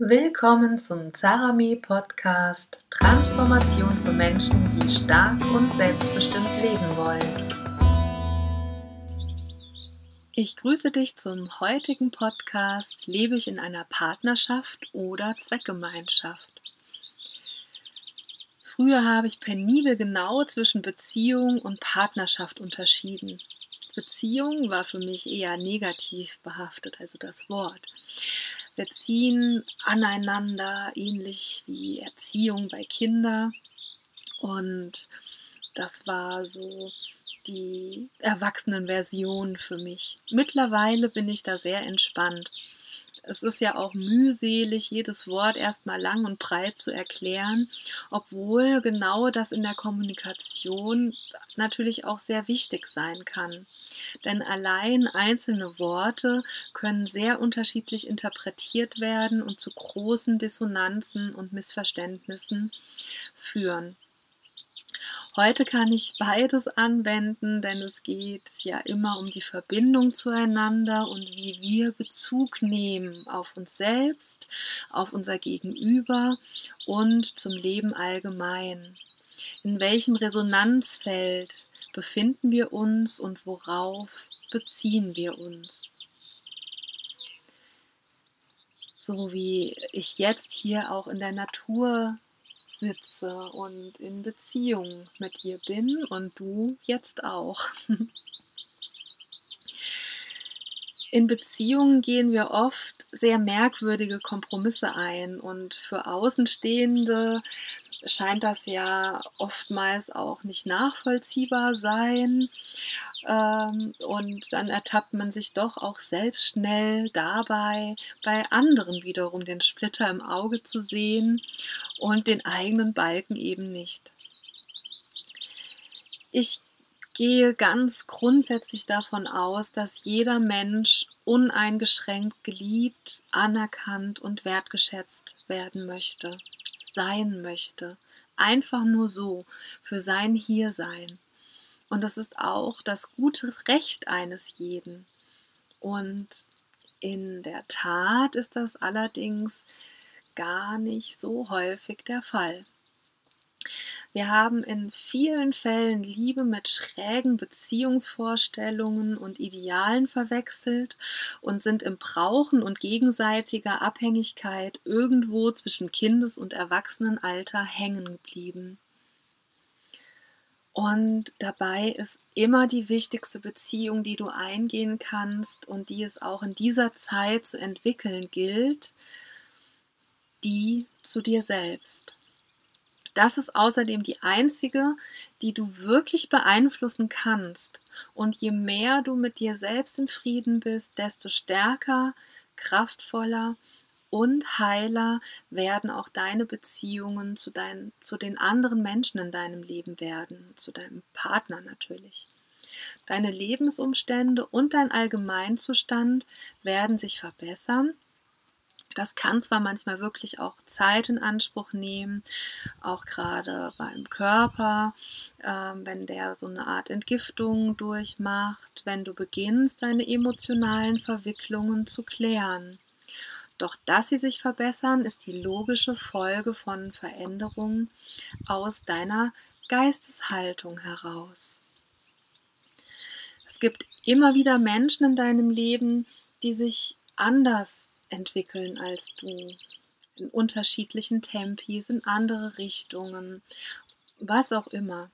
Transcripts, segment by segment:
Willkommen zum Zarami Podcast Transformation für Menschen, die stark und selbstbestimmt leben wollen. Ich grüße dich zum heutigen Podcast Lebe ich in einer Partnerschaft oder Zweckgemeinschaft? Früher habe ich penibel genau zwischen Beziehung und Partnerschaft unterschieden. Beziehung war für mich eher negativ behaftet, also das Wort. Wir ziehen aneinander, ähnlich wie Erziehung bei Kindern. Und das war so die Erwachsenenversion für mich. Mittlerweile bin ich da sehr entspannt es ist ja auch mühselig, jedes Wort erstmal lang und breit zu erklären, obwohl genau das in der Kommunikation natürlich auch sehr wichtig sein kann. Denn allein einzelne Worte können sehr unterschiedlich interpretiert werden und zu großen Dissonanzen und Missverständnissen führen. Heute kann ich beides anwenden, denn es geht ja immer um die Verbindung zueinander und wie wir Bezug nehmen auf uns selbst, auf unser Gegenüber und zum Leben allgemein. In welchem Resonanzfeld befinden wir uns und worauf beziehen wir uns? So wie ich jetzt hier auch in der Natur sitze und in Beziehung mit ihr bin und du jetzt auch. In Beziehungen gehen wir oft sehr merkwürdige Kompromisse ein und für Außenstehende scheint das ja oftmals auch nicht nachvollziehbar sein. Ähm, und dann ertappt man sich doch auch selbst schnell dabei, bei anderen wiederum den Splitter im Auge zu sehen und den eigenen Balken eben nicht. Ich gehe ganz grundsätzlich davon aus, dass jeder Mensch uneingeschränkt geliebt, anerkannt und wertgeschätzt werden möchte, sein möchte. Einfach nur so, für sein Hiersein. Und das ist auch das gute Recht eines jeden. Und in der Tat ist das allerdings gar nicht so häufig der Fall. Wir haben in vielen Fällen Liebe mit schrägen Beziehungsvorstellungen und Idealen verwechselt und sind im Brauchen und gegenseitiger Abhängigkeit irgendwo zwischen Kindes- und Erwachsenenalter hängen geblieben. Und dabei ist immer die wichtigste Beziehung, die du eingehen kannst und die es auch in dieser Zeit zu entwickeln gilt, die zu dir selbst. Das ist außerdem die einzige, die du wirklich beeinflussen kannst. Und je mehr du mit dir selbst in Frieden bist, desto stärker, kraftvoller und heiler werden auch deine Beziehungen zu, dein, zu den anderen Menschen in deinem Leben werden, zu deinem Partner natürlich. Deine Lebensumstände und dein Allgemeinzustand werden sich verbessern. Das kann zwar manchmal wirklich auch Zeit in Anspruch nehmen, auch gerade beim Körper, äh, wenn der so eine Art Entgiftung durchmacht, wenn du beginnst, deine emotionalen Verwicklungen zu klären. Doch dass sie sich verbessern, ist die logische Folge von Veränderungen aus deiner Geisteshaltung heraus. Es gibt immer wieder Menschen in deinem Leben, die sich anders entwickeln als du, in unterschiedlichen Tempis, in andere Richtungen, was auch immer.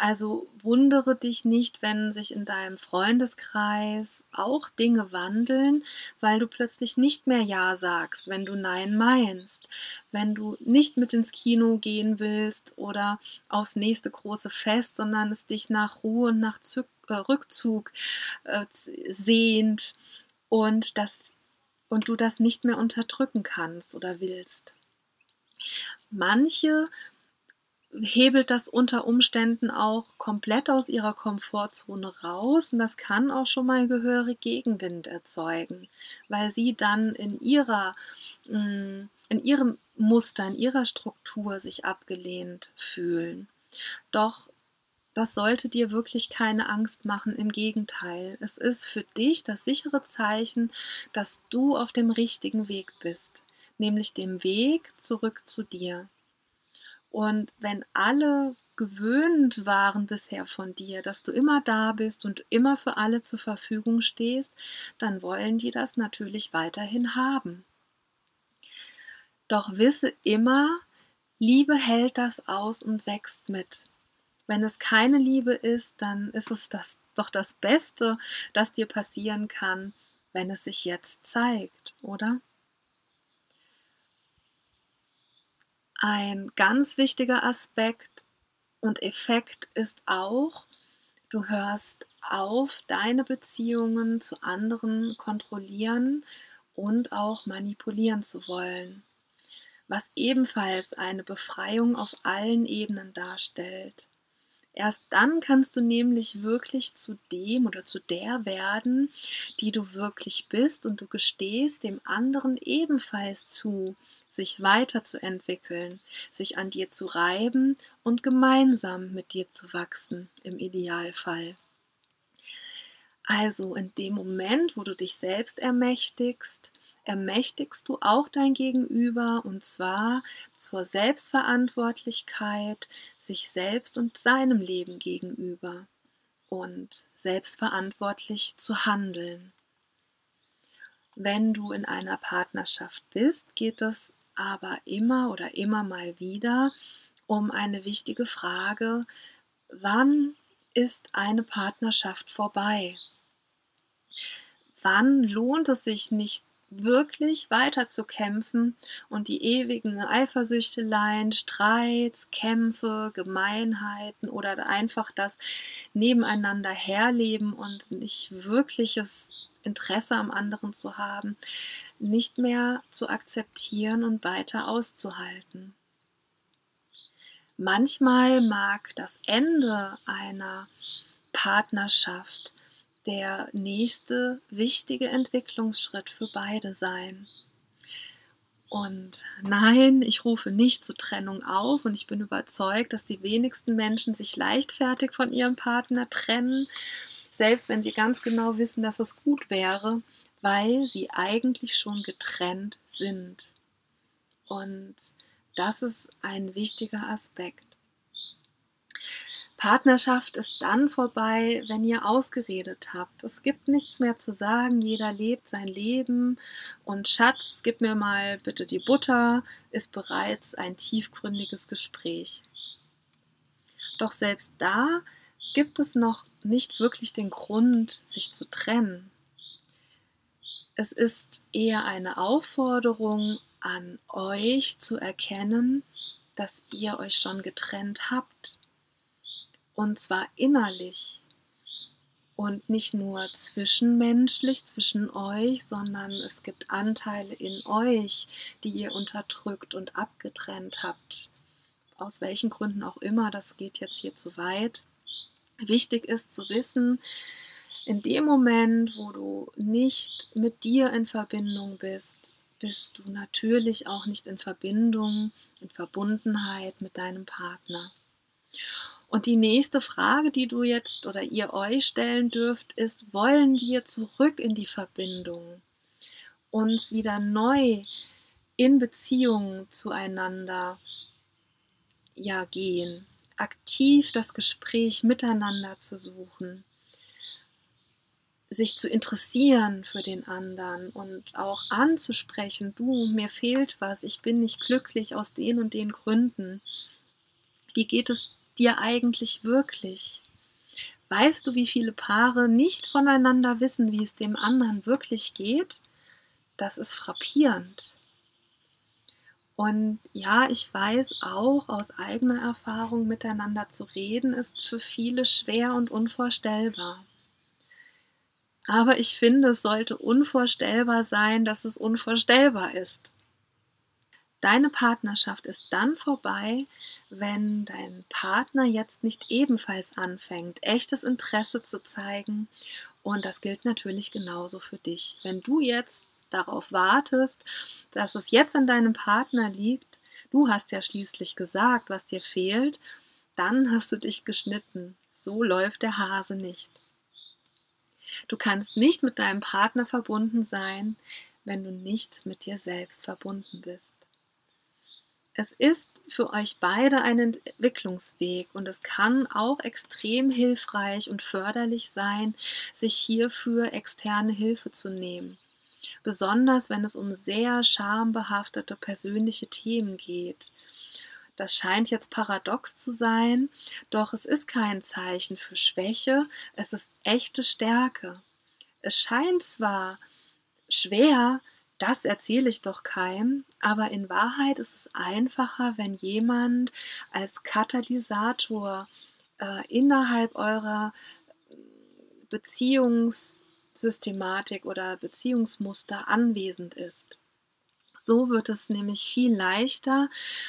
Also wundere dich nicht, wenn sich in deinem Freundeskreis auch Dinge wandeln, weil du plötzlich nicht mehr Ja sagst, wenn du Nein meinst, wenn du nicht mit ins Kino gehen willst oder aufs nächste große Fest, sondern es dich nach Ruhe und nach Zück, äh, Rückzug äh, sehnt und, das, und du das nicht mehr unterdrücken kannst oder willst. Manche hebelt das unter Umständen auch komplett aus ihrer Komfortzone raus und das kann auch schon mal gehörig Gegenwind erzeugen, weil sie dann in ihrer mm, in ihrem Muster, in ihrer Struktur sich abgelehnt fühlen. Doch das sollte dir wirklich keine Angst machen, im Gegenteil. Es ist für dich das sichere Zeichen, dass du auf dem richtigen Weg bist. nämlich dem Weg zurück zu dir. Und wenn alle gewöhnt waren bisher von dir, dass du immer da bist und immer für alle zur Verfügung stehst, dann wollen die das natürlich weiterhin haben. Doch wisse immer, Liebe hält das aus und wächst mit. Wenn es keine Liebe ist, dann ist es das, doch das Beste, das dir passieren kann, wenn es sich jetzt zeigt, oder? Ein ganz wichtiger Aspekt und Effekt ist auch, du hörst auf, deine Beziehungen zu anderen kontrollieren und auch manipulieren zu wollen, was ebenfalls eine Befreiung auf allen Ebenen darstellt. Erst dann kannst du nämlich wirklich zu dem oder zu der werden, die du wirklich bist und du gestehst dem anderen ebenfalls zu, sich weiterzuentwickeln, sich an dir zu reiben und gemeinsam mit dir zu wachsen, im Idealfall. Also in dem Moment, wo du dich selbst ermächtigst, ermächtigst du auch dein Gegenüber und zwar zur Selbstverantwortlichkeit sich selbst und seinem Leben gegenüber und selbstverantwortlich zu handeln. Wenn du in einer Partnerschaft bist, geht es aber immer oder immer mal wieder um eine wichtige Frage, wann ist eine Partnerschaft vorbei? Wann lohnt es sich nicht wirklich weiter zu kämpfen und die ewigen Eifersüchteleien, Streits, Kämpfe, Gemeinheiten oder einfach das nebeneinander herleben und nicht wirkliches Interesse am anderen zu haben, nicht mehr zu akzeptieren und weiter auszuhalten. Manchmal mag das Ende einer Partnerschaft der nächste wichtige Entwicklungsschritt für beide sein. Und nein, ich rufe nicht zur Trennung auf und ich bin überzeugt, dass die wenigsten Menschen sich leichtfertig von ihrem Partner trennen, selbst wenn sie ganz genau wissen, dass es gut wäre, weil sie eigentlich schon getrennt sind. Und das ist ein wichtiger Aspekt. Partnerschaft ist dann vorbei, wenn ihr ausgeredet habt. Es gibt nichts mehr zu sagen, jeder lebt sein Leben und Schatz, gib mir mal bitte die Butter, ist bereits ein tiefgründiges Gespräch. Doch selbst da gibt es noch nicht wirklich den Grund, sich zu trennen. Es ist eher eine Aufforderung an euch zu erkennen, dass ihr euch schon getrennt habt und zwar innerlich und nicht nur zwischenmenschlich zwischen euch, sondern es gibt Anteile in euch, die ihr unterdrückt und abgetrennt habt. Aus welchen Gründen auch immer, das geht jetzt hier zu weit. Wichtig ist zu wissen, in dem Moment, wo du nicht mit dir in Verbindung bist, bist du natürlich auch nicht in Verbindung, in Verbundenheit mit deinem Partner. Und die nächste Frage, die du jetzt oder ihr euch stellen dürft, ist, wollen wir zurück in die Verbindung? Uns wieder neu in Beziehung zueinander ja gehen, aktiv das Gespräch miteinander zu suchen, sich zu interessieren für den anderen und auch anzusprechen, du, mir fehlt was, ich bin nicht glücklich aus den und den Gründen. Wie geht es dir eigentlich wirklich? Weißt du, wie viele Paare nicht voneinander wissen, wie es dem anderen wirklich geht? Das ist frappierend. Und ja, ich weiß auch aus eigener Erfahrung, miteinander zu reden, ist für viele schwer und unvorstellbar. Aber ich finde, es sollte unvorstellbar sein, dass es unvorstellbar ist. Deine Partnerschaft ist dann vorbei, wenn dein Partner jetzt nicht ebenfalls anfängt, echtes Interesse zu zeigen. Und das gilt natürlich genauso für dich. Wenn du jetzt darauf wartest, dass es jetzt an deinem Partner liegt, du hast ja schließlich gesagt, was dir fehlt, dann hast du dich geschnitten. So läuft der Hase nicht. Du kannst nicht mit deinem Partner verbunden sein, wenn du nicht mit dir selbst verbunden bist. Es ist für euch beide ein Entwicklungsweg und es kann auch extrem hilfreich und förderlich sein, sich hierfür externe Hilfe zu nehmen. Besonders wenn es um sehr schambehaftete persönliche Themen geht. Das scheint jetzt paradox zu sein, doch es ist kein Zeichen für Schwäche, es ist echte Stärke. Es scheint zwar schwer, das erzähle ich doch keinem, aber in Wahrheit ist es einfacher, wenn jemand als Katalysator äh, innerhalb eurer Beziehungssystematik oder Beziehungsmuster anwesend ist. So wird es nämlich viel leichter,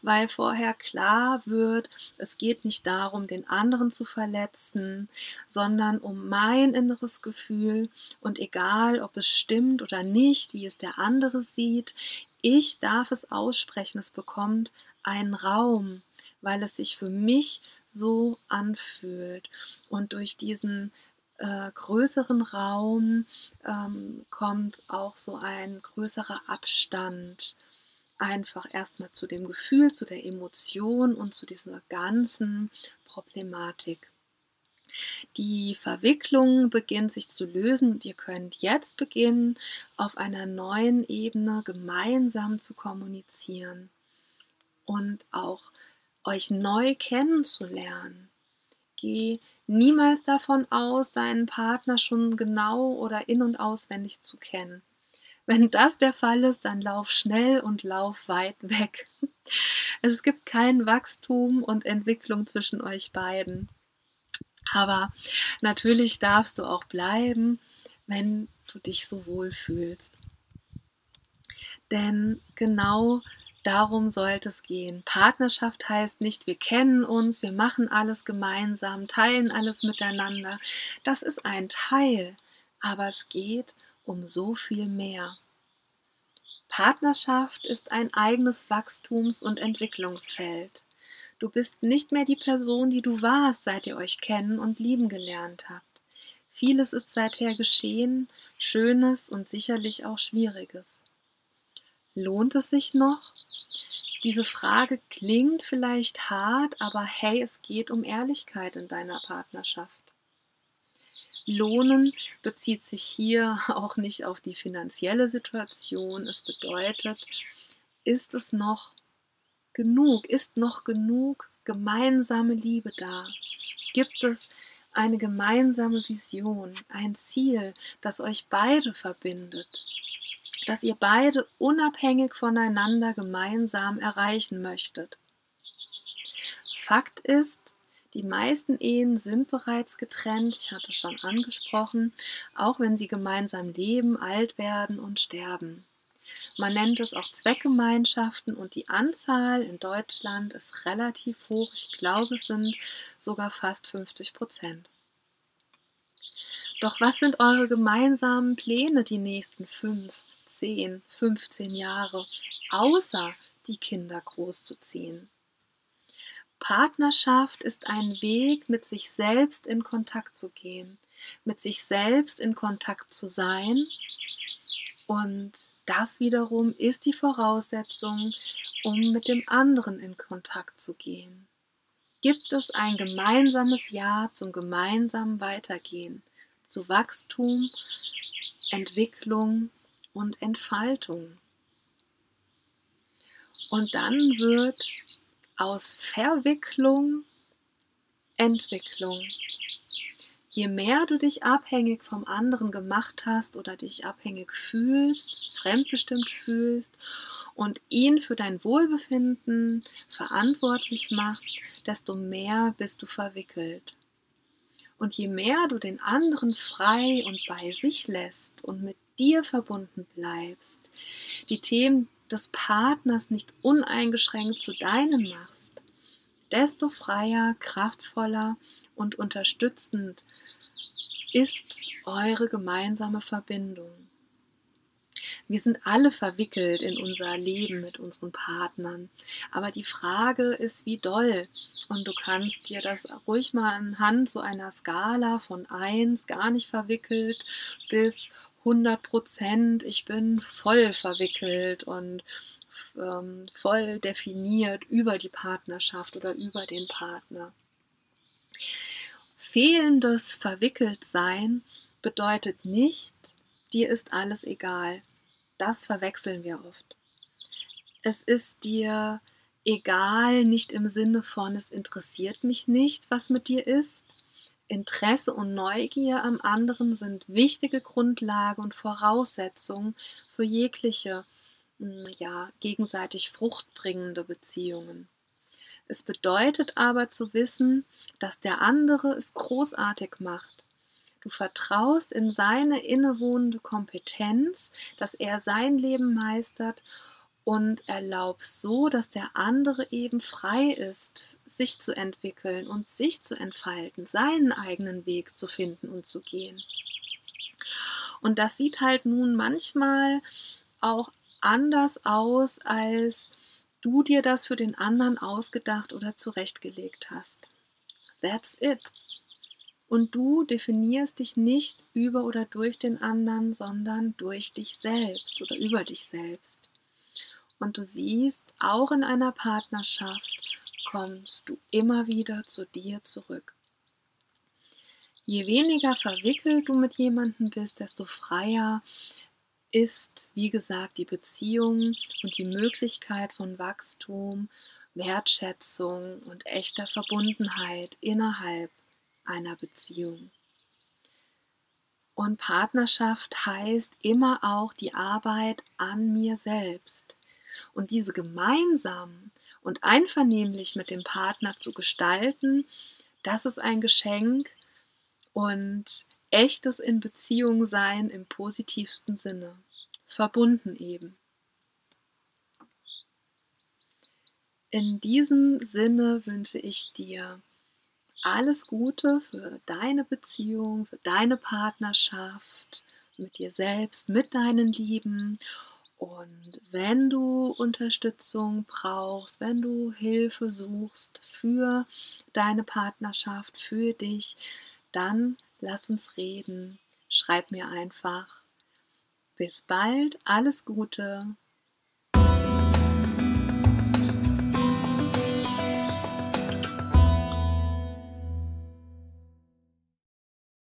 weil vorher klar wird, es geht nicht darum, den anderen zu verletzen, sondern um mein inneres Gefühl und egal, ob es stimmt oder nicht, wie es der andere sieht, ich darf es aussprechen, es bekommt einen Raum, weil es sich für mich so anfühlt. Und durch diesen äh, größeren Raum ähm, kommt auch so ein größerer Abstand einfach erstmal zu dem Gefühl, zu der Emotion und zu dieser ganzen Problematik. Die Verwicklung beginnt sich zu lösen und ihr könnt jetzt beginnen, auf einer neuen Ebene gemeinsam zu kommunizieren und auch euch neu kennenzulernen. Geh niemals davon aus, deinen Partner schon genau oder in und auswendig zu kennen. Wenn das der Fall ist, dann lauf schnell und lauf weit weg. Es gibt kein Wachstum und Entwicklung zwischen euch beiden. Aber natürlich darfst du auch bleiben, wenn du dich so wohl fühlst. Denn genau Darum sollte es gehen. Partnerschaft heißt nicht, wir kennen uns, wir machen alles gemeinsam, teilen alles miteinander. Das ist ein Teil, aber es geht um so viel mehr. Partnerschaft ist ein eigenes Wachstums- und Entwicklungsfeld. Du bist nicht mehr die Person, die du warst, seit ihr euch kennen und lieben gelernt habt. Vieles ist seither geschehen, Schönes und sicherlich auch Schwieriges. Lohnt es sich noch? Diese Frage klingt vielleicht hart, aber hey, es geht um Ehrlichkeit in deiner Partnerschaft. Lohnen bezieht sich hier auch nicht auf die finanzielle Situation. Es bedeutet, ist es noch genug? Ist noch genug gemeinsame Liebe da? Gibt es eine gemeinsame Vision, ein Ziel, das euch beide verbindet? Das ihr beide unabhängig voneinander gemeinsam erreichen möchtet. Fakt ist, die meisten Ehen sind bereits getrennt, ich hatte es schon angesprochen, auch wenn sie gemeinsam leben, alt werden und sterben. Man nennt es auch Zweckgemeinschaften und die Anzahl in Deutschland ist relativ hoch. Ich glaube, es sind sogar fast 50 Prozent. Doch was sind eure gemeinsamen Pläne die nächsten fünf, 10, 15 Jahre, außer die Kinder großzuziehen. Partnerschaft ist ein Weg, mit sich selbst in Kontakt zu gehen, mit sich selbst in Kontakt zu sein. Und das wiederum ist die Voraussetzung, um mit dem anderen in Kontakt zu gehen. Gibt es ein gemeinsames Ja zum gemeinsamen Weitergehen, zu Wachstum, Entwicklung und Entfaltung. Und dann wird aus Verwicklung Entwicklung. Je mehr du dich abhängig vom anderen gemacht hast oder dich abhängig fühlst, fremdbestimmt fühlst und ihn für dein Wohlbefinden verantwortlich machst, desto mehr bist du verwickelt. Und je mehr du den anderen frei und bei sich lässt und mit dir verbunden bleibst, die Themen des Partners nicht uneingeschränkt zu deinen machst, desto freier, kraftvoller und unterstützend ist eure gemeinsame Verbindung. Wir sind alle verwickelt in unser Leben mit unseren Partnern. Aber die Frage ist, wie doll. Und du kannst dir das ruhig mal anhand so einer Skala von 1 gar nicht verwickelt bis 100 Prozent, ich bin voll verwickelt und ähm, voll definiert über die Partnerschaft oder über den Partner. Fehlendes Verwickeltsein bedeutet nicht, dir ist alles egal. Das verwechseln wir oft. Es ist dir egal, nicht im Sinne von, es interessiert mich nicht, was mit dir ist. Interesse und Neugier am anderen sind wichtige Grundlage und Voraussetzungen für jegliche hm, ja, gegenseitig fruchtbringende Beziehungen. Es bedeutet aber zu wissen, dass der andere es großartig macht. Du vertraust in seine innewohnende Kompetenz, dass er sein Leben meistert und erlaubst so, dass der andere eben frei ist, sich zu entwickeln und sich zu entfalten, seinen eigenen Weg zu finden und zu gehen. Und das sieht halt nun manchmal auch anders aus, als du dir das für den anderen ausgedacht oder zurechtgelegt hast. That's it. Und du definierst dich nicht über oder durch den anderen, sondern durch dich selbst oder über dich selbst. Und du siehst, auch in einer Partnerschaft kommst du immer wieder zu dir zurück. Je weniger verwickelt du mit jemandem bist, desto freier ist, wie gesagt, die Beziehung und die Möglichkeit von Wachstum, Wertschätzung und echter Verbundenheit innerhalb einer Beziehung. Und Partnerschaft heißt immer auch die Arbeit an mir selbst. Und diese gemeinsam und einvernehmlich mit dem Partner zu gestalten, das ist ein Geschenk und echtes in Beziehung sein im positivsten Sinne. Verbunden eben. In diesem Sinne wünsche ich dir alles Gute für deine Beziehung, für deine Partnerschaft mit dir selbst, mit deinen Lieben und wenn du Unterstützung brauchst, wenn du Hilfe suchst für deine Partnerschaft, für dich, dann lass uns reden. Schreib mir einfach. Bis bald, alles Gute,